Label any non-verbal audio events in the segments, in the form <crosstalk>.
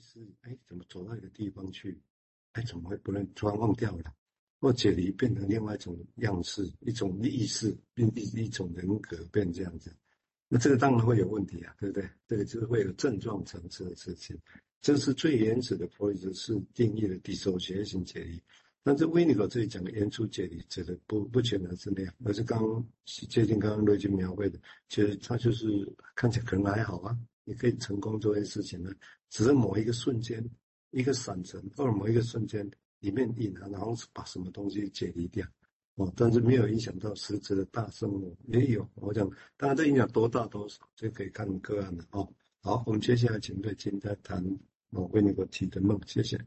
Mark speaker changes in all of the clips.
Speaker 1: 是，哎，怎么走到一个地方去？哎，怎么会不能突然忘掉了？或解离变成另外一种样式，一种意识，变一一种人格变这样子，那这个当然会有问题啊，对不对？这个就是会有症状层次的事情。这是最原始的弗洛伊德是定义的 dissociation 解离，但是维尼口这里讲的原初解离，指的不不全然是那样，而是刚刚接近刚刚瑞金描绘的，其实他就是看起来可能还好啊，你可以成功做这件事情呢，只是某一个瞬间，一个闪神，或者某一个瞬间里面隐含，然后把什么东西解离掉，哦，但是没有影响到实质的大生物，也有，我讲，当然这影响多大多少，这可以看个案的哦。好，我们接下来请瑞金再谈我维尼口提的梦，谢谢。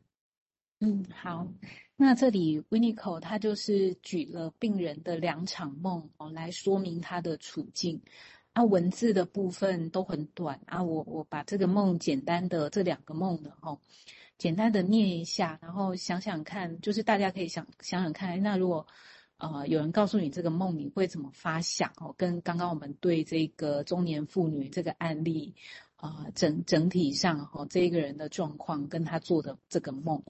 Speaker 2: 嗯，好，那这里维尼口他就是举了病人的两场梦哦，来说明他的处境。啊，文字的部分都很短啊，我我把这个梦简单的这两个梦的哦，简单的念一下，然后想想看，就是大家可以想想想看，那如果。呃，有人告诉你这个梦，你会怎么发想？哦，跟刚刚我们对这个中年妇女这个案例，啊、整整体上哈、这个人的状况跟他做的这个梦，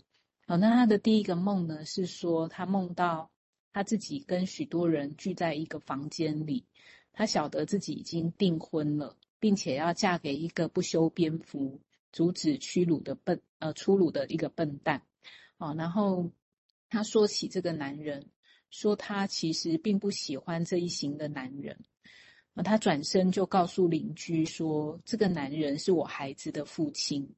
Speaker 2: 好，那他的第一个梦呢，是说他梦到他自己跟许多人聚在一个房间里，他晓得自己已经订婚了，并且要嫁给一个不修边幅、阻止屈辱的笨呃粗鲁的一个笨蛋，哦，然后他说起这个男人。说他其实并不喜欢这一型的男人，啊，他转身就告诉邻居说，这个男人是我孩子的父亲，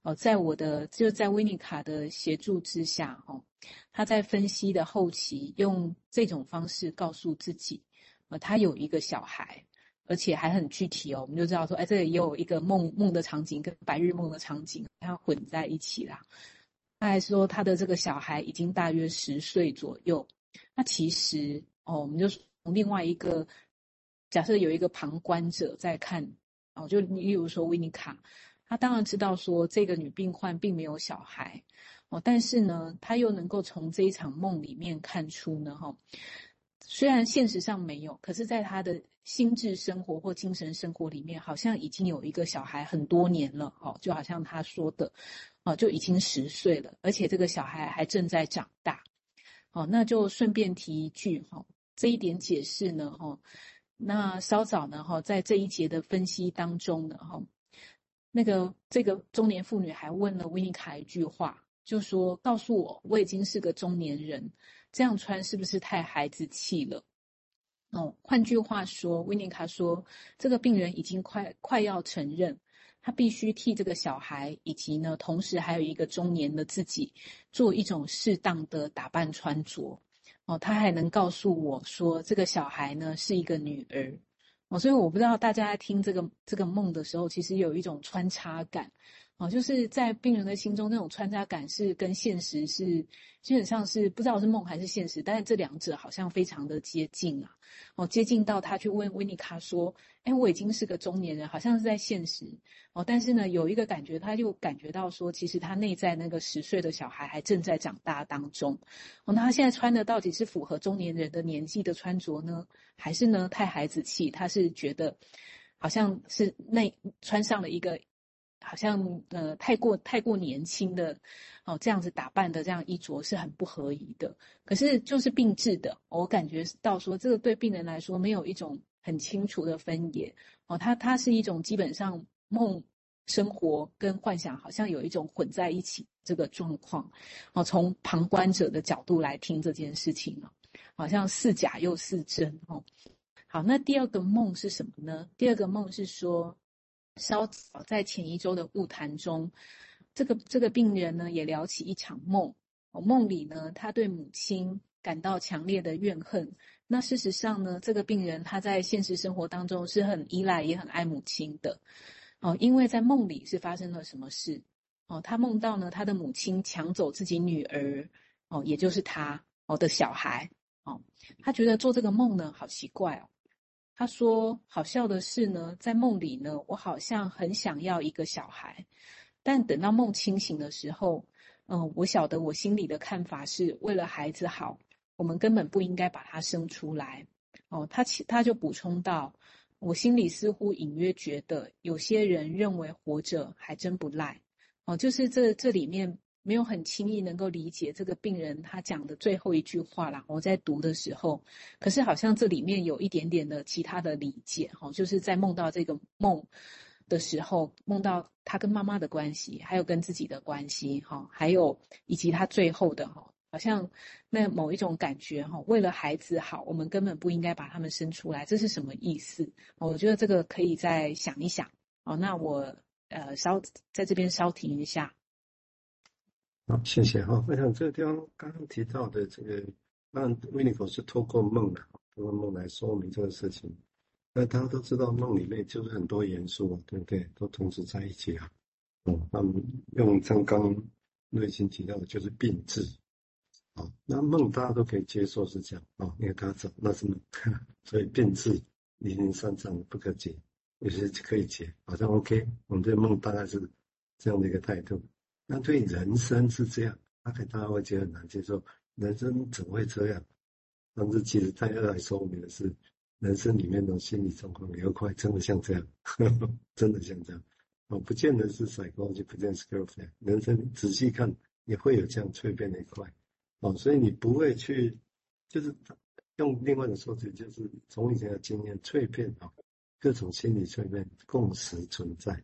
Speaker 2: 哦，在我的就在维尼卡的协助之下，哦，他在分析的后期用这种方式告诉自己，呃，他有一个小孩，而且还很具体哦，我们就知道说，哎，这里也有一个梦梦的场景跟白日梦的场景，它混在一起啦。他还说他的这个小孩已经大约十岁左右。那其实哦，我们就从另外一个假设有一个旁观者在看哦，就例如说维尼卡，他当然知道说这个女病患并没有小孩哦，但是呢，他又能够从这一场梦里面看出呢，哈，虽然现实上没有，可是在他的心智生活或精神生活里面，好像已经有一个小孩很多年了哦，就好像他说的哦，就已经十岁了，而且这个小孩还正在长大。哦，那就顺便提一句哈，这一点解释呢哈，那稍早呢哈，在这一节的分析当中呢哈，那个这个中年妇女还问了维尼卡一句话，就说：“告诉我，我已经是个中年人，这样穿是不是太孩子气了？”哦，换句话说，维尼卡说，这个病人已经快快要承认。他必须替这个小孩，以及呢，同时还有一个中年的自己，做一种适当的打扮穿着。哦，他还能告诉我说，这个小孩呢是一个女儿。哦，所以我不知道大家在听这个这个梦的时候，其实有一种穿插感。哦，就是在病人的心中，那种穿插感是跟现实是基本上是不知道是梦还是现实，但是这两者好像非常的接近啊。哦，接近到他去问维尼卡说：“哎，我已经是个中年人，好像是在现实。”哦，但是呢，有一个感觉，他就感觉到说，其实他内在那个十岁的小孩还正在长大当中。哦，那他现在穿的到底是符合中年人的年纪的穿着呢，还是呢太孩子气？他是觉得好像是那穿上了一个。好像呃太过太过年轻的哦，这样子打扮的这样衣着是很不合宜的。可是就是病治的，我感觉到说这个对病人来说没有一种很清楚的分野哦，它它是一种基本上梦生活跟幻想好像有一种混在一起这个状况哦。从旁观者的角度来听这件事情哦，好像似假又似真哦。好，那第二个梦是什么呢？第二个梦是说。稍早在前一周的晤谈中，这个这个病人呢也聊起一场梦。哦，梦里呢，他对母亲感到强烈的怨恨。那事实上呢，这个病人他在现实生活当中是很依赖也很爱母亲的。哦，因为在梦里是发生了什么事？哦，他梦到呢，他的母亲抢走自己女儿，哦，也就是他哦的小孩。哦，他觉得做这个梦呢，好奇怪哦。他说：“好笑的是呢，在梦里呢，我好像很想要一个小孩，但等到梦清醒的时候，嗯，我晓得我心里的看法是为了孩子好，我们根本不应该把他生出来。哦，他其他就补充到，我心里似乎隐约觉得，有些人认为活着还真不赖，哦，就是这这里面没有很轻易能够理解这个病人他讲的最后一句话啦。我在读的时候，可是好像这里面有一点点的其他的理解，哈，就是在梦到这个梦的时候，梦到他跟妈妈的关系，还有跟自己的关系，哈，还有以及他最后的哈。好像那某一种感觉哈，为了孩子好，我们根本不应该把他们生出来，这是什么意思？我觉得这个可以再想一想。哦，那我呃稍在这边稍停一下。
Speaker 1: 好，谢谢哈。我想这个地方刚刚提到的这个，那维尼口是透过梦的，透过梦来说明这个事情。那大家都知道梦里面就是很多元素啊，对不对？都同时在一起啊。嗯，那么用刚刚瑞清提到的就是病治。啊，那梦大家都可以接受是这样啊，因为他走那是梦，<laughs> 所以病治零零散散不可解，有些可以解，好像 OK。我们对梦大概是这样的一个态度。那对人生是这样，大概大家会觉得很难接受，人生怎么会这样？但是其实大家来说明的是，人生里面的心理状况有块真的像这样，呵 <laughs> 呵真的像这样。哦，不见得是甩锅，就不见得是 girlfriend。人生仔细看也会有这样蜕变的一块。哦，所以你不会去，就是用另外的说辞，就是从以前的经验蜕变啊，各种心理蜕变共识存在。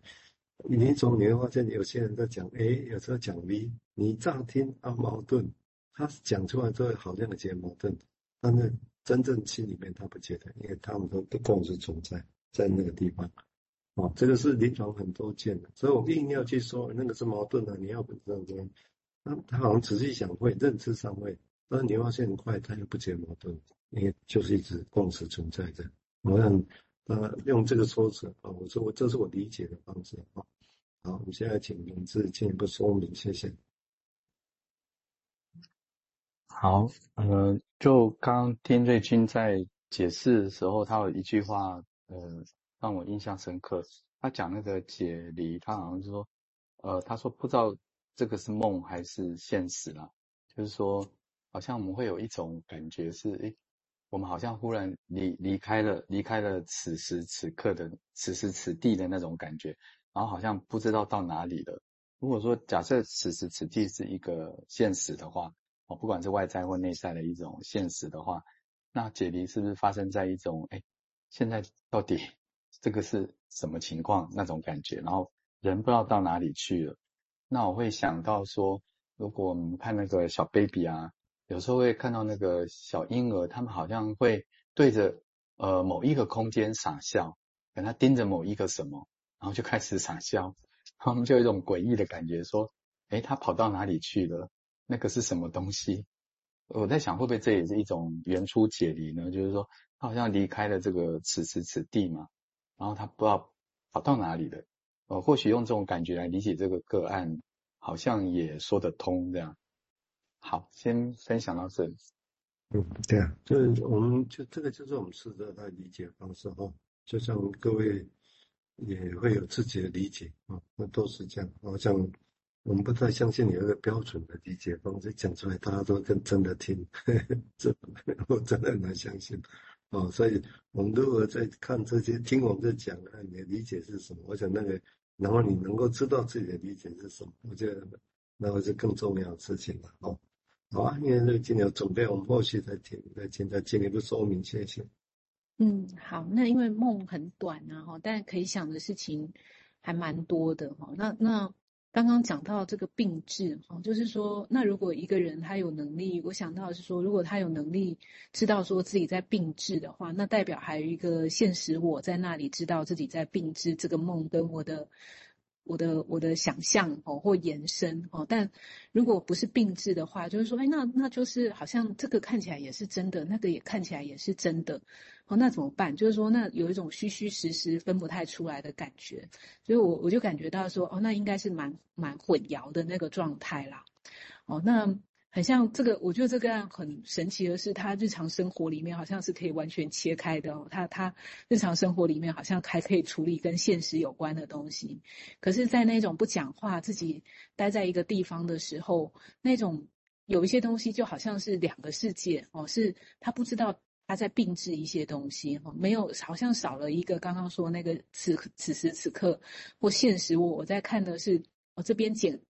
Speaker 1: 你从你会发现，有些人在讲 A，有时候讲 B，你乍听啊矛盾，他讲出来之后好像有些矛盾，但是真正心里面他不觉得，因为他们都都共识存在在那个地方。哦，这个是临床很多见的，所以我硬要去说那个是矛盾的，你要不知道这样。他他好像仔细想会认知上会，但是你发现很快他又不解矛盾，因为就是一直共识存在着。我想呃用这个说辞啊，我说我这是我理解的方式啊。好，我们现在请名字进一步说明，谢谢。
Speaker 3: 好，呃，就刚刚听瑞军在解释的时候，他有一句话呃让我印象深刻。他讲那个解离，他好像是说，呃，他说不知道。这个是梦还是现实啦？就是说，好像我们会有一种感觉是，诶，我们好像忽然离离开了，离开了此时此刻的此时此地的那种感觉，然后好像不知道到哪里了。如果说假设此时此地是一个现实的话，哦，不管是外在或内在的一种现实的话，那解离是不是发生在一种，诶，现在到底这个是什么情况那种感觉？然后人不知道到哪里去了。那我会想到说，如果我们看那个小 baby 啊，有时候会看到那个小婴儿，他们好像会对着呃某一个空间傻笑，跟他盯着某一个什么，然后就开始傻笑，<laughs> 他们就有一种诡异的感觉，说，诶，他跑到哪里去了？那个是什么东西？我在想，会不会这也是一种原初解离呢？就是说，他好像离开了这个此时此地嘛，然后他不知道跑到哪里了。呃，或许用这种感觉来理解这个个案，好像也说得通这样。好，先分享到这里。
Speaker 1: 嗯，对啊，就是我们就这个就是我们试着的理解方式哈，就像各位也会有自己的理解啊，那都是这样。好像我们不太相信有一个标准的理解方式讲出来，大家都跟真的听，呵呵这我真的很难相信。哦，所以我们如果在看这些，听我们在讲啊，你的理解是什么？我想那个。然后你能够知道自己的理解是什么，我觉得那会是更重要的事情了。哦，好啊，因为这个今天有准备，我们后续再听，再听，再进一步说明，谢谢。
Speaker 2: 嗯，好，那因为梦很短啊，哈，但可以想的事情还蛮多的，哈，那那。刚刚讲到这个病治，哈，就是说，那如果一个人他有能力，我想到的是说，如果他有能力知道说自己在病治的话，那代表还有一个现实我在那里知道自己在病治这个梦跟我的。我的我的想象哦，或延伸哦，但如果不是病治的话，就是说，哎，那那就是好像这个看起来也是真的，那个也看起来也是真的，哦，那怎么办？就是说，那有一种虚虚实实分不太出来的感觉，所以我我就感觉到说，哦，那应该是蛮蛮混淆的那个状态啦，哦，那。很像这个，我觉得这个案很神奇的是，他日常生活里面好像是可以完全切开的哦。他他日常生活里面好像还可以处理跟现实有关的东西，可是，在那种不讲话、自己待在一个地方的时候，那种有一些东西就好像是两个世界哦，是他不知道他在并置一些东西哦，没有，好像少了一个刚刚说那个此此时此刻或现实我我在看的是我这边剪剪